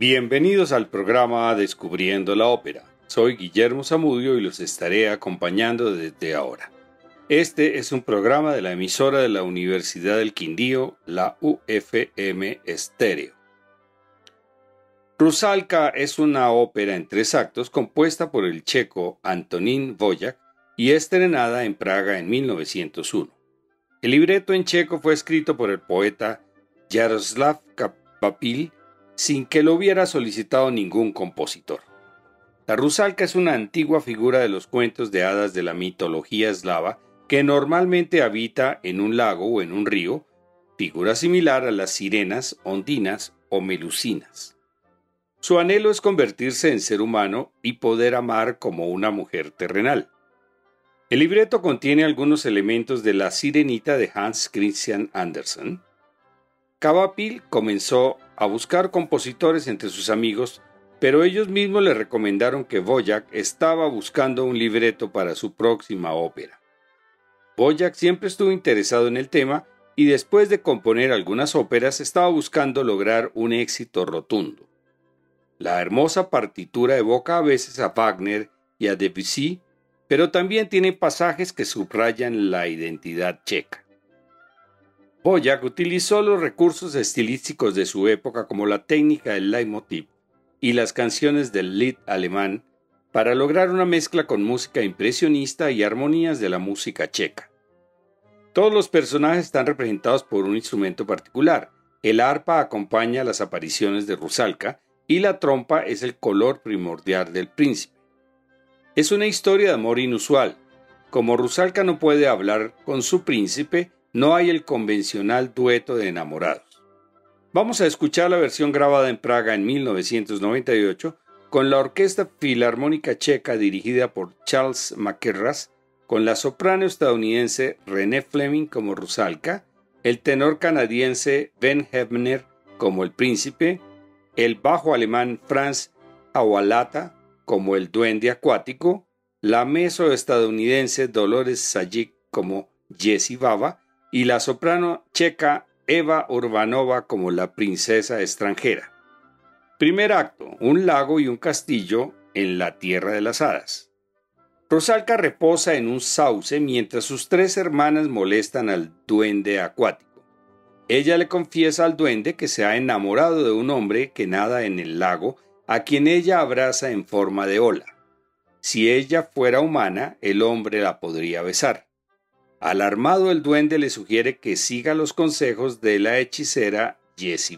Bienvenidos al programa Descubriendo la Ópera. Soy Guillermo Zamudio y los estaré acompañando desde ahora. Este es un programa de la emisora de la Universidad del Quindío, la UFM Estéreo. Rusalka es una ópera en tres actos compuesta por el checo Antonín Voyak y estrenada en Praga en 1901. El libreto en checo fue escrito por el poeta Jaroslav Kapapil sin que lo hubiera solicitado ningún compositor. La rusalka es una antigua figura de los cuentos de hadas de la mitología eslava que normalmente habita en un lago o en un río, figura similar a las sirenas, ondinas o melusinas. Su anhelo es convertirse en ser humano y poder amar como una mujer terrenal. El libreto contiene algunos elementos de La Sirenita de Hans Christian Andersen. Cavapil comenzó a buscar compositores entre sus amigos, pero ellos mismos le recomendaron que Boyac estaba buscando un libreto para su próxima ópera. Boyac siempre estuvo interesado en el tema y después de componer algunas óperas estaba buscando lograr un éxito rotundo. La hermosa partitura evoca a veces a Wagner y a Debussy, pero también tiene pasajes que subrayan la identidad checa. Boyac utilizó los recursos estilísticos de su época como la técnica del leitmotiv y las canciones del Lied alemán para lograr una mezcla con música impresionista y armonías de la música checa. Todos los personajes están representados por un instrumento particular. El arpa acompaña las apariciones de Rusalka y la trompa es el color primordial del príncipe. Es una historia de amor inusual. Como Rusalka no puede hablar con su príncipe, no hay el convencional dueto de enamorados. Vamos a escuchar la versión grabada en Praga en 1998 con la Orquesta Filarmónica Checa dirigida por Charles McKerras, con la soprano estadounidense René Fleming como Rusalka, el tenor canadiense Ben Hebner como el príncipe, el bajo alemán Franz Awalata como el duende acuático, la meso estadounidense Dolores Sajik como Jessie Baba y la soprano checa Eva Urbanova como la princesa extranjera. Primer acto, un lago y un castillo en la tierra de las hadas. Rosalca reposa en un sauce mientras sus tres hermanas molestan al duende acuático. Ella le confiesa al duende que se ha enamorado de un hombre que nada en el lago, a quien ella abraza en forma de ola. Si ella fuera humana, el hombre la podría besar. Alarmado el duende le sugiere que siga los consejos de la hechicera Jessie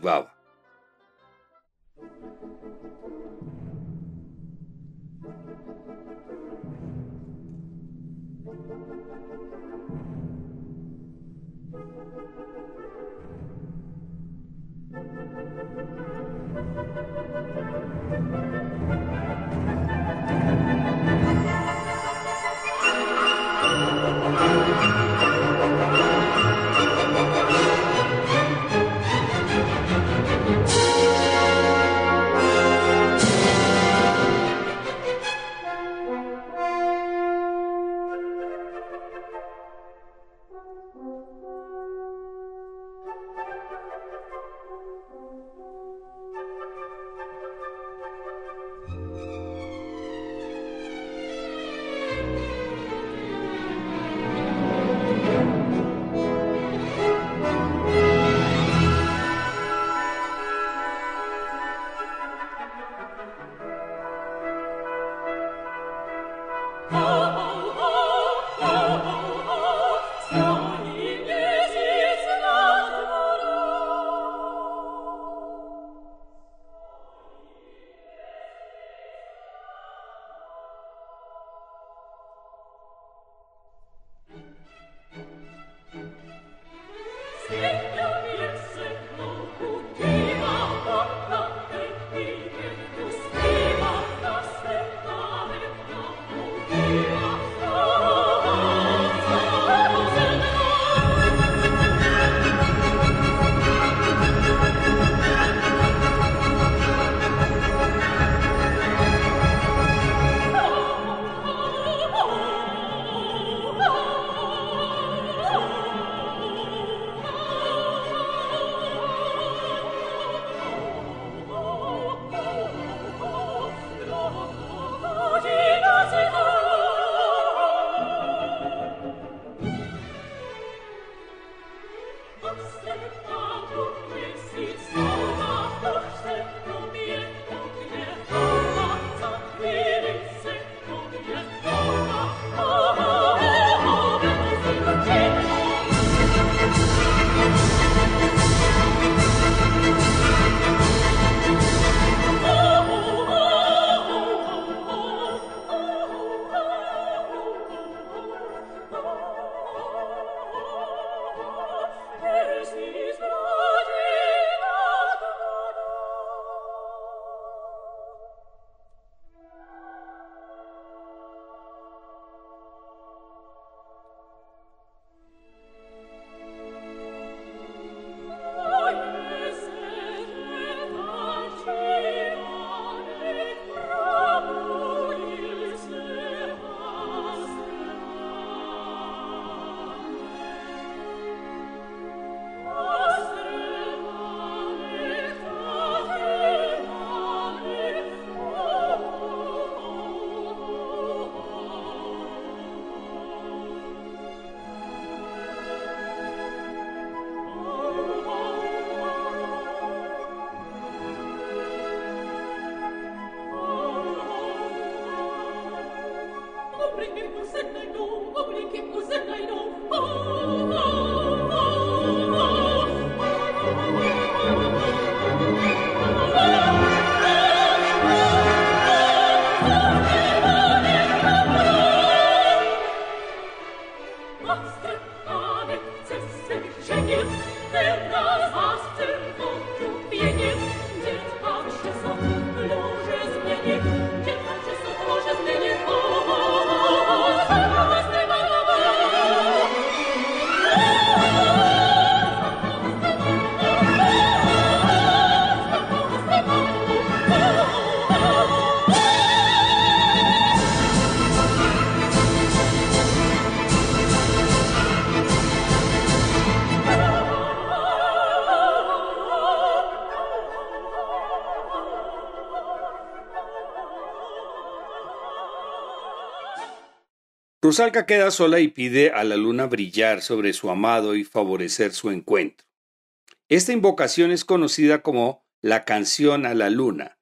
Rusalka queda sola y pide a la luna brillar sobre su amado y favorecer su encuentro. Esta invocación es conocida como la canción a la luna,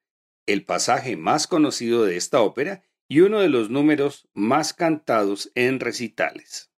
el pasaje más conocido de esta ópera y uno de los números más cantados en recitales.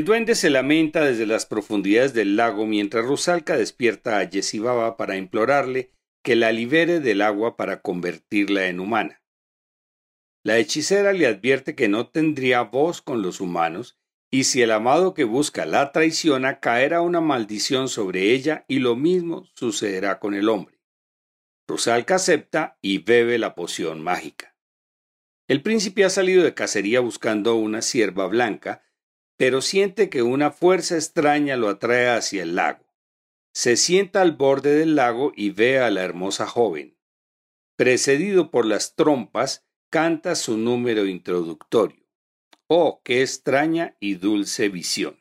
El duende se lamenta desde las profundidades del lago mientras Rusalka despierta a Yesibaba para implorarle que la libere del agua para convertirla en humana. La hechicera le advierte que no tendría voz con los humanos y si el amado que busca la traiciona caerá una maldición sobre ella y lo mismo sucederá con el hombre. Rusalka acepta y bebe la poción mágica. El príncipe ha salido de cacería buscando una cierva blanca pero siente que una fuerza extraña lo atrae hacia el lago. Se sienta al borde del lago y ve a la hermosa joven. Precedido por las trompas, canta su número introductorio. Oh, qué extraña y dulce visión.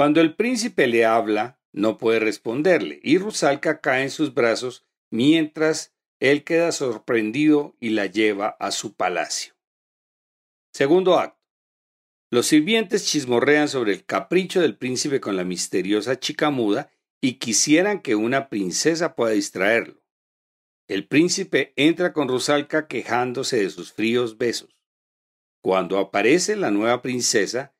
Cuando el príncipe le habla, no puede responderle, y Rusalka cae en sus brazos mientras él queda sorprendido y la lleva a su palacio. Segundo acto. Los sirvientes chismorrean sobre el capricho del príncipe con la misteriosa chica muda y quisieran que una princesa pueda distraerlo. El príncipe entra con Rusalka quejándose de sus fríos besos. Cuando aparece la nueva princesa,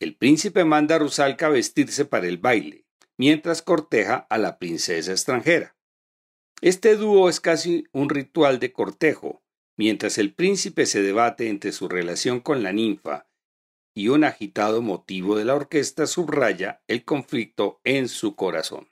el príncipe manda a Rusalka vestirse para el baile, mientras corteja a la princesa extranjera. Este dúo es casi un ritual de cortejo, mientras el príncipe se debate entre su relación con la ninfa y un agitado motivo de la orquesta subraya el conflicto en su corazón.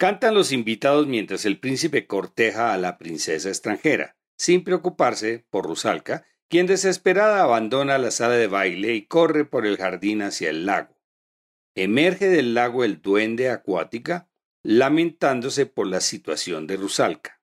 Cantan los invitados mientras el príncipe corteja a la princesa extranjera, sin preocuparse por Rusalka, quien desesperada abandona la sala de baile y corre por el jardín hacia el lago. Emerge del lago el duende acuática, lamentándose por la situación de Rusalka.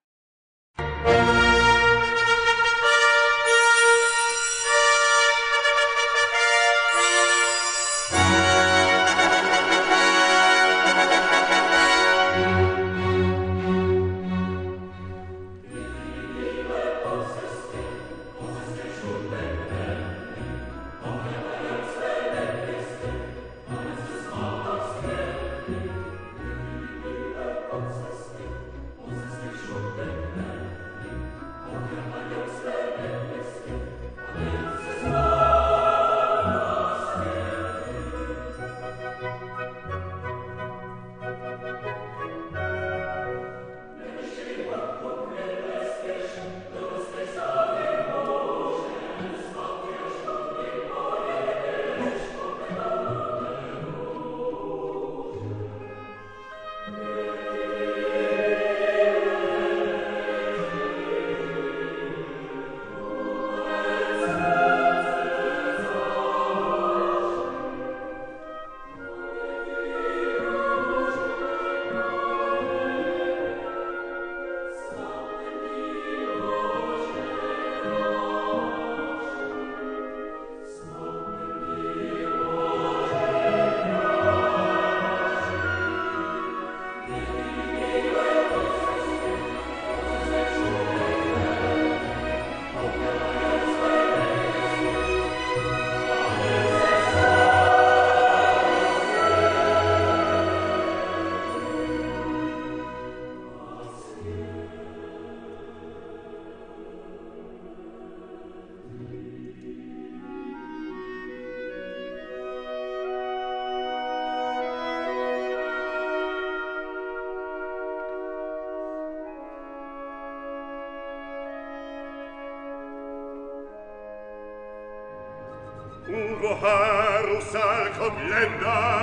fredda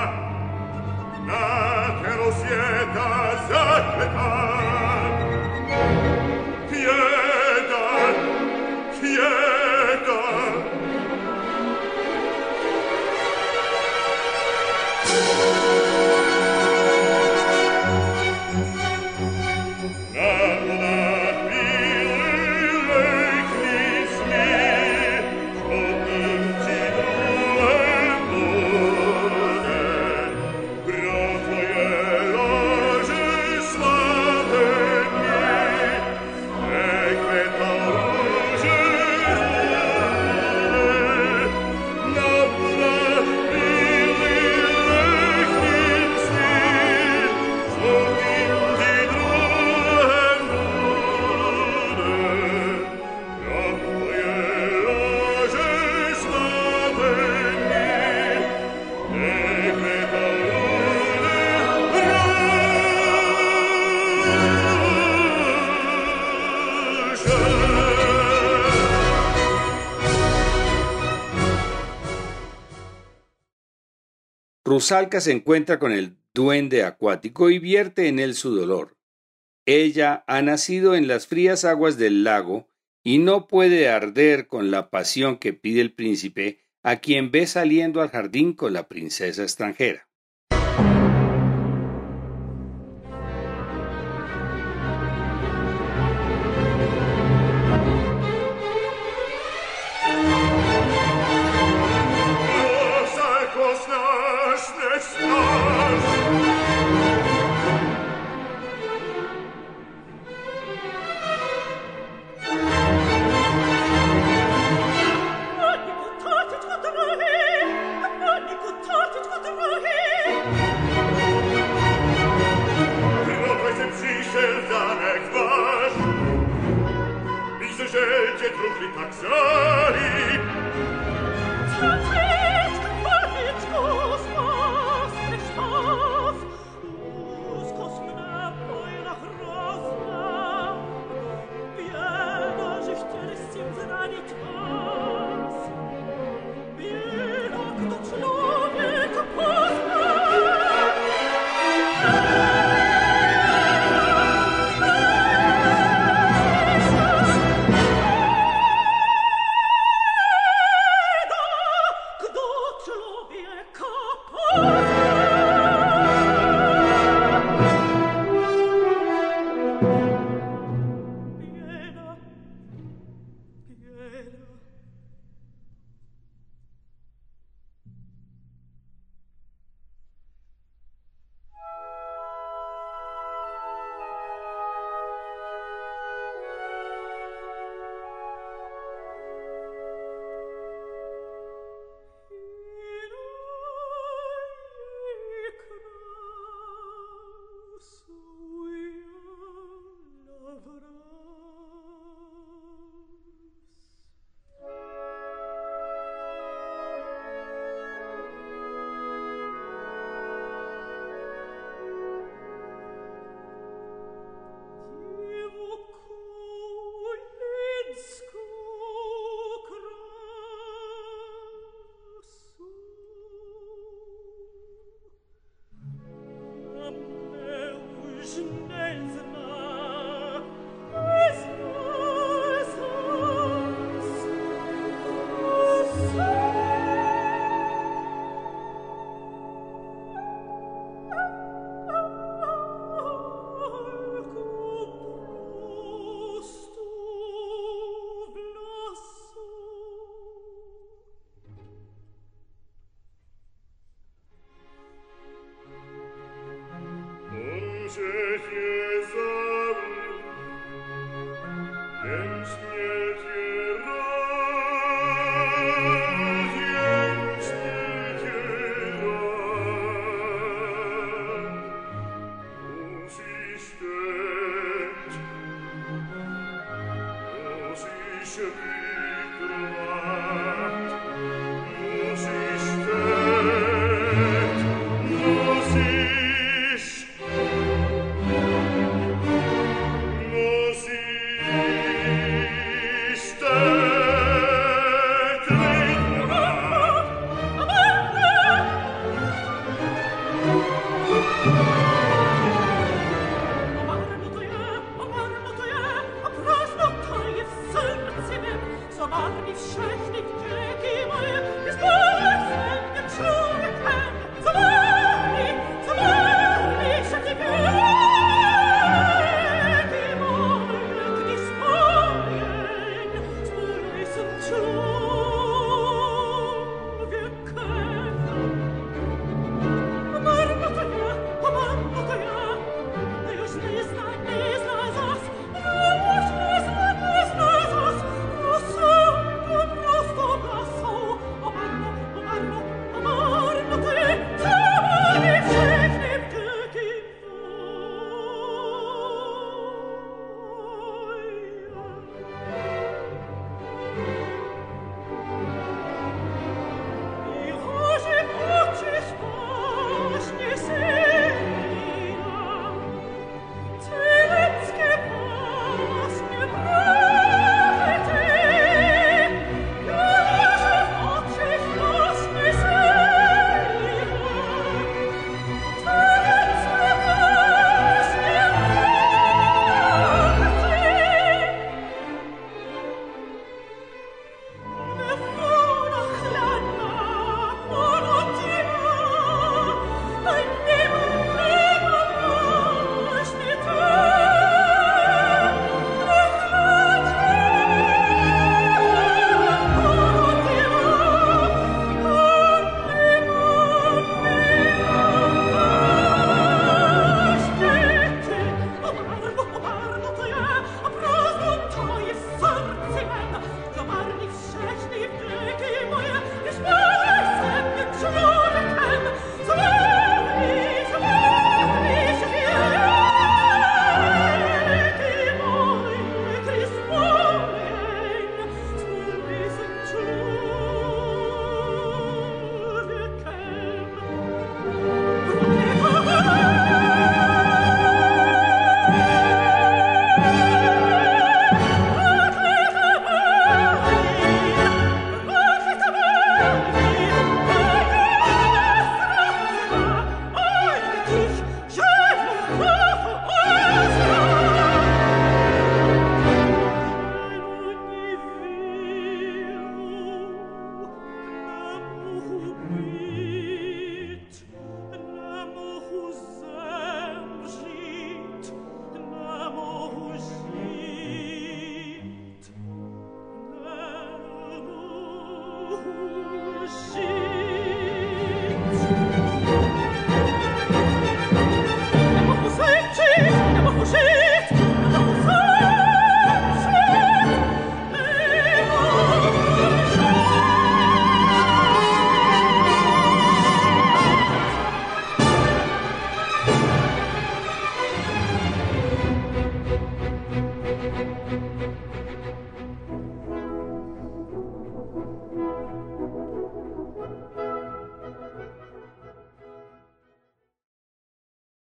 Rusalka se encuentra con el duende acuático y vierte en él su dolor. Ella ha nacido en las frías aguas del lago y no puede arder con la pasión que pide el príncipe a quien ve saliendo al jardín con la princesa extranjera. ich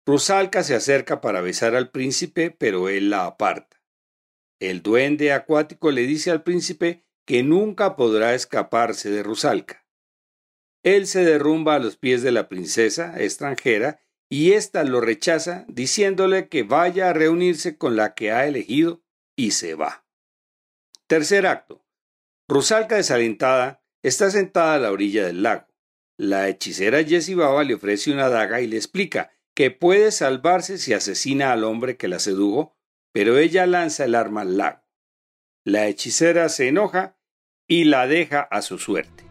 Rusalka se acerca para besar al príncipe, pero él la aparta. El duende acuático le dice al príncipe que nunca podrá escaparse de Rusalka. Él se derrumba a los pies de la princesa extranjera y ésta lo rechaza diciéndole que vaya a reunirse con la que ha elegido y se va. Tercer acto. Rusalka desalentada está sentada a la orilla del lago. La hechicera Baba le ofrece una daga y le explica que puede salvarse si asesina al hombre que la sedujo, pero ella lanza el arma al lago. La hechicera se enoja y la deja a su suerte.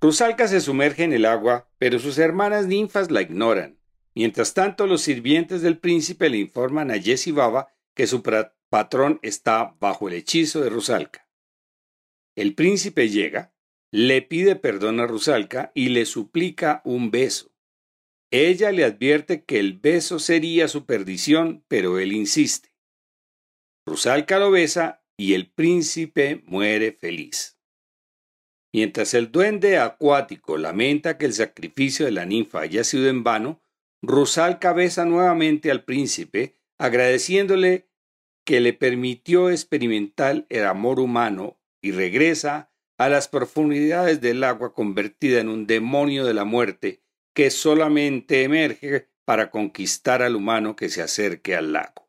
Rusalka se sumerge en el agua, pero sus hermanas ninfas la ignoran. Mientras tanto, los sirvientes del príncipe le informan a Jesse Baba que su patrón está bajo el hechizo de Rusalka. El príncipe llega, le pide perdón a Rusalka y le suplica un beso. Ella le advierte que el beso sería su perdición, pero él insiste. Rusalka lo besa y el príncipe muere feliz. Mientras el duende acuático lamenta que el sacrificio de la ninfa haya sido en vano, Rusalka besa nuevamente al príncipe, agradeciéndole que le permitió experimentar el amor humano y regresa a las profundidades del agua convertida en un demonio de la muerte que solamente emerge para conquistar al humano que se acerque al lago.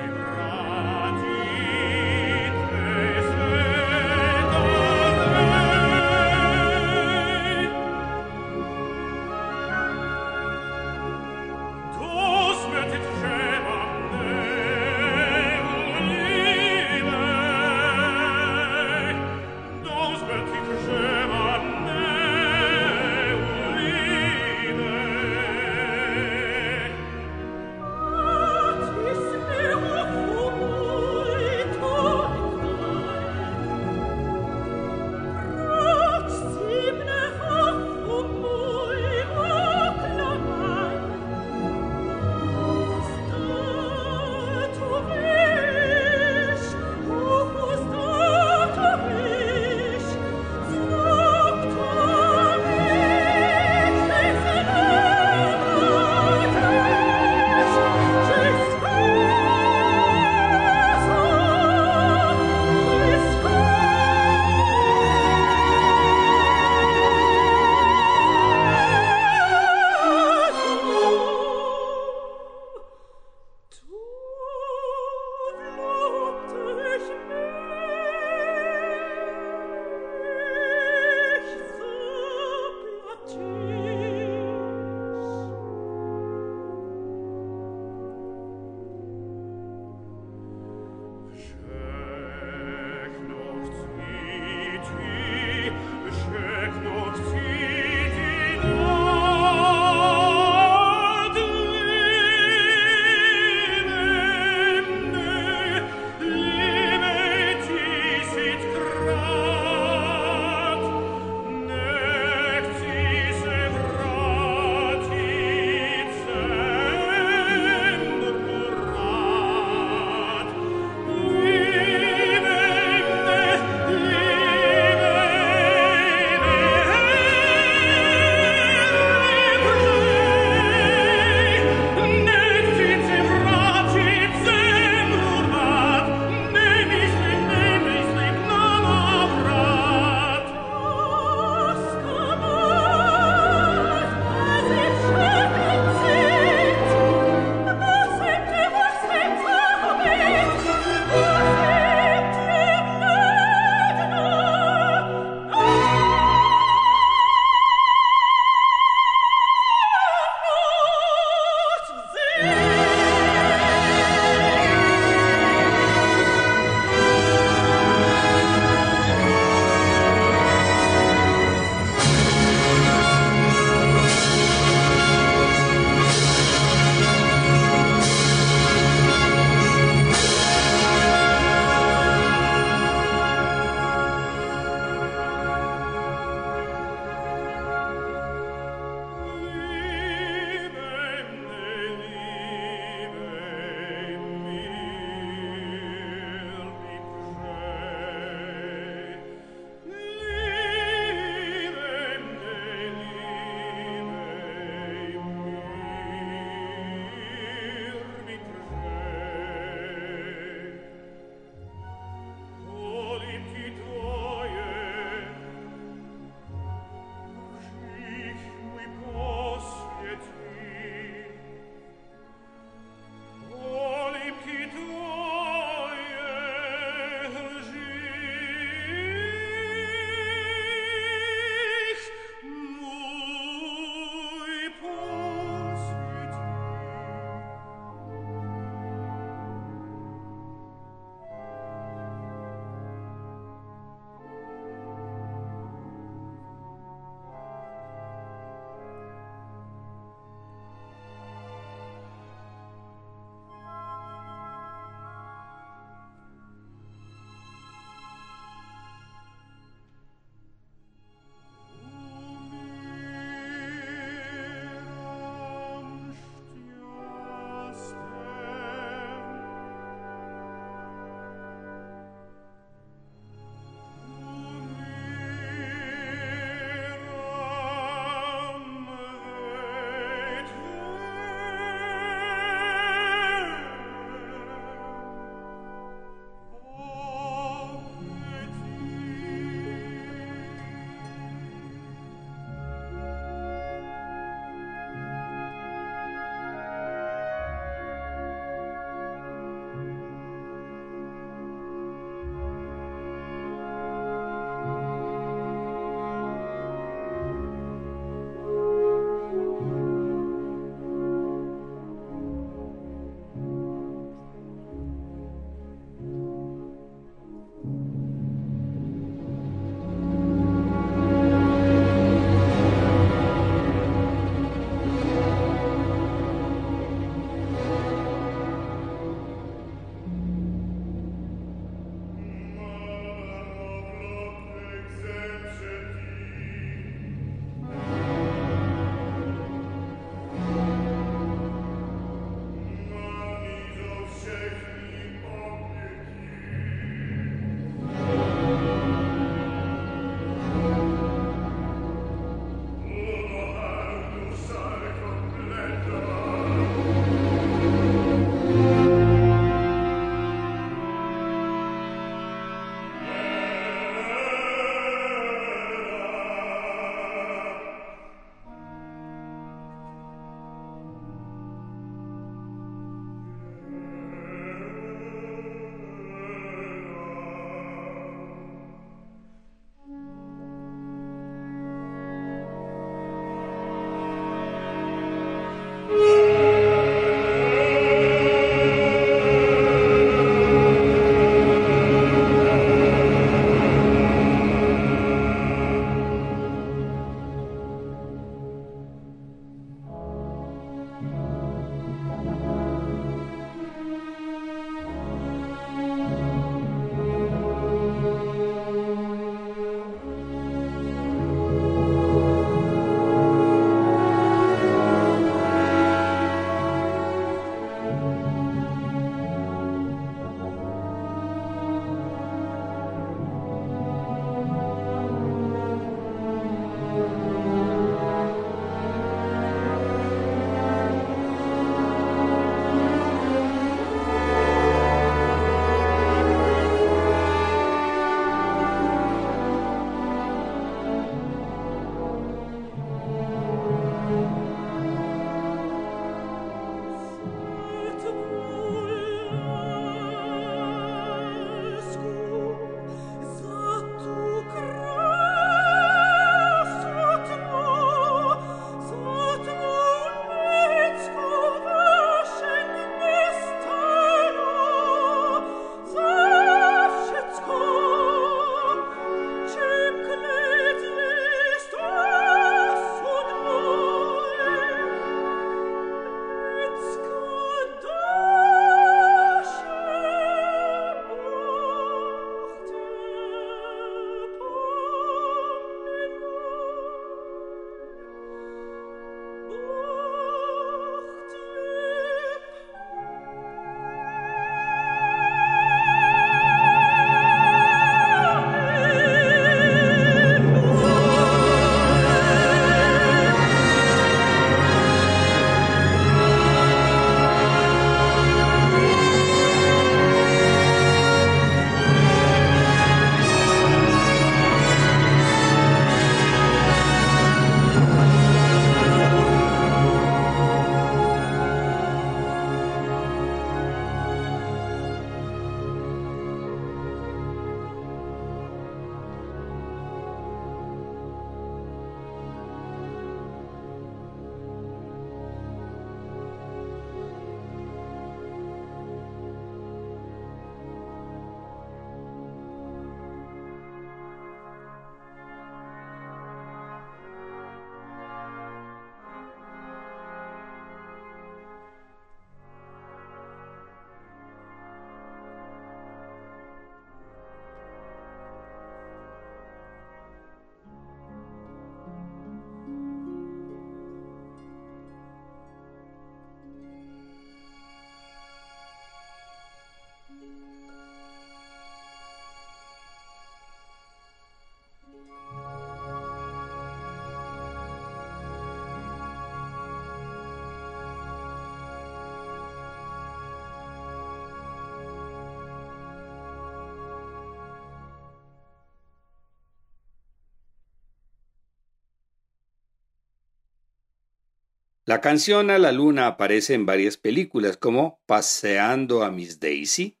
La canción a la luna aparece en varias películas como Paseando a Miss Daisy,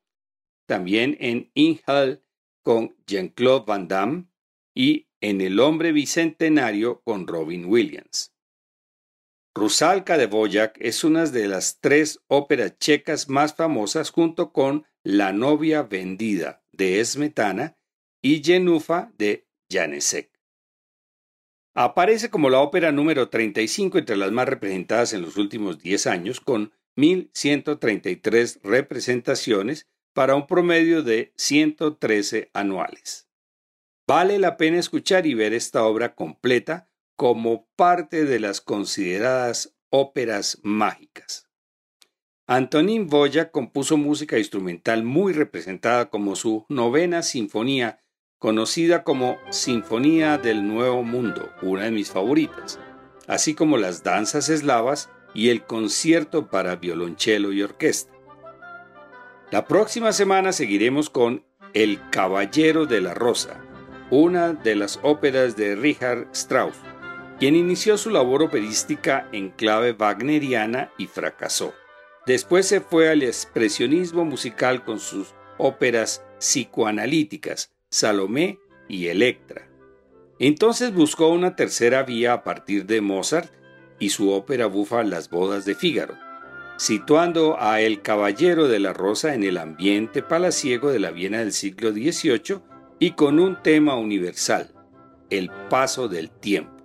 también en In Hell con Jean-Claude Van Damme y en El hombre bicentenario con Robin Williams. Rusalka de Boyac es una de las tres óperas checas más famosas junto con La novia vendida de Smetana y Jenufa de Janesek. Aparece como la ópera número 35 entre las más representadas en los últimos 10 años, con 1.133 representaciones para un promedio de 113 anuales. Vale la pena escuchar y ver esta obra completa como parte de las consideradas óperas mágicas. Antonín Boya compuso música instrumental muy representada como su novena sinfonía, conocida como Sinfonía del Nuevo Mundo, una de mis favoritas, así como las danzas eslavas y el concierto para violonchelo y orquesta. La próxima semana seguiremos con El Caballero de la Rosa, una de las óperas de Richard Strauss, quien inició su labor operística en clave wagneriana y fracasó. Después se fue al expresionismo musical con sus óperas psicoanalíticas, Salomé y Electra. Entonces buscó una tercera vía a partir de Mozart y su ópera bufa Las bodas de Fígaro situando a El Caballero de la Rosa en el ambiente palaciego de la Viena del siglo XVIII y con un tema universal, el paso del tiempo.